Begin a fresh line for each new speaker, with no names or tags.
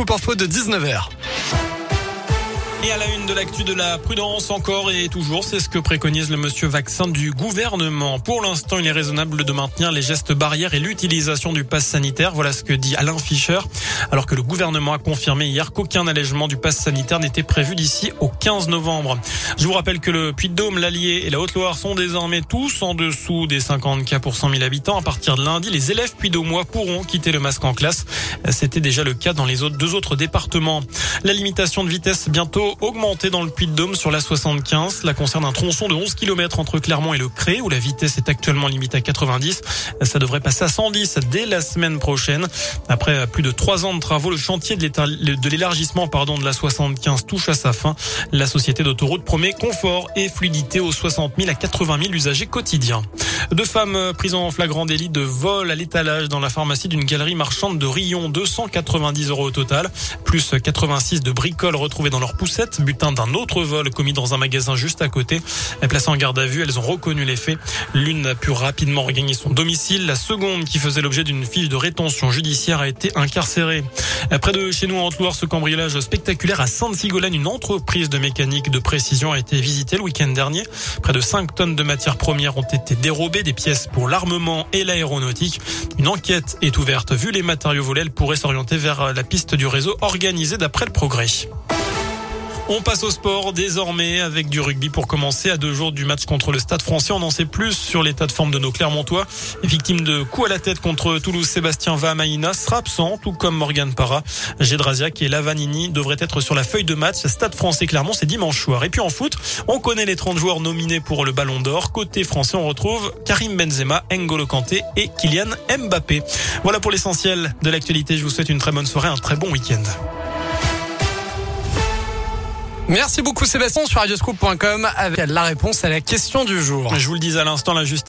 Scoop Info de 19h.
Et à la une de l'actu de la prudence encore et toujours, c'est ce que préconise le monsieur vaccin du gouvernement. Pour l'instant, il est raisonnable de maintenir les gestes barrières et l'utilisation du pass sanitaire. Voilà ce que dit Alain Fischer. Alors que le gouvernement a confirmé hier qu'aucun allègement du pass sanitaire n'était prévu d'ici au 15 novembre. Je vous rappelle que le Puy-de-Dôme, l'Allier et la Haute-Loire sont désormais tous en dessous des 50 cas pour 100 000 habitants. À partir de lundi, les élèves puy-de-mois pourront quitter le masque en classe. C'était déjà le cas dans les deux autres départements. La limitation de vitesse bientôt augmenté dans le Puy-de-Dôme sur la 75. La concerne un tronçon de 11 km entre Clermont et le Cré où la vitesse est actuellement limitée à 90. Ça devrait passer à 110 dès la semaine prochaine. Après plus de trois ans de travaux, le chantier de l'élargissement pardon de la 75 touche à sa fin. La société d'autoroute promet confort et fluidité aux 60 000 à 80 000 usagers quotidiens. Deux femmes prises en flagrant délit de vol à l'étalage dans la pharmacie d'une galerie marchande de Rion. 290 euros au total, plus 86 de bricoles retrouvées dans leur poussette butin d'un autre vol commis dans un magasin juste à côté. Placées en garde à vue, elles ont reconnu les faits. L'une a pu rapidement regagner son domicile. La seconde, qui faisait l'objet d'une fiche de rétention judiciaire, a été incarcérée. Près de chez nous, en Haute-Loire, ce cambriolage spectaculaire à Sainte-Sigolène, une entreprise de mécanique de précision a été visitée le week-end dernier. Près de 5 tonnes de matières premières ont été dérobées, des pièces pour l'armement et l'aéronautique. Une enquête est ouverte. Vu les matériaux volés, elle pourrait s'orienter vers la piste du réseau organisé d'après le progrès. On passe au sport désormais avec du rugby pour commencer à deux jours du match contre le Stade français. On en sait plus sur l'état de forme de nos Clermontois. Victime de coups à la tête contre Toulouse, Sébastien Vahamaina sera absent, tout comme Morgan Parra. Gédrasiak et Lavanini devraient être sur la feuille de match. Stade français Clermont, c'est dimanche soir. Et puis en foot, on connaît les 30 joueurs nominés pour le Ballon d'Or. Côté français, on retrouve Karim Benzema, N'Golo Kanté et Kylian Mbappé. Voilà pour l'essentiel de l'actualité. Je vous souhaite une très bonne soirée, un très bon week-end.
Merci beaucoup Sébastien sur radioscoop.com avec la réponse à la question du jour.
Je vous le dis à l'instant, la justice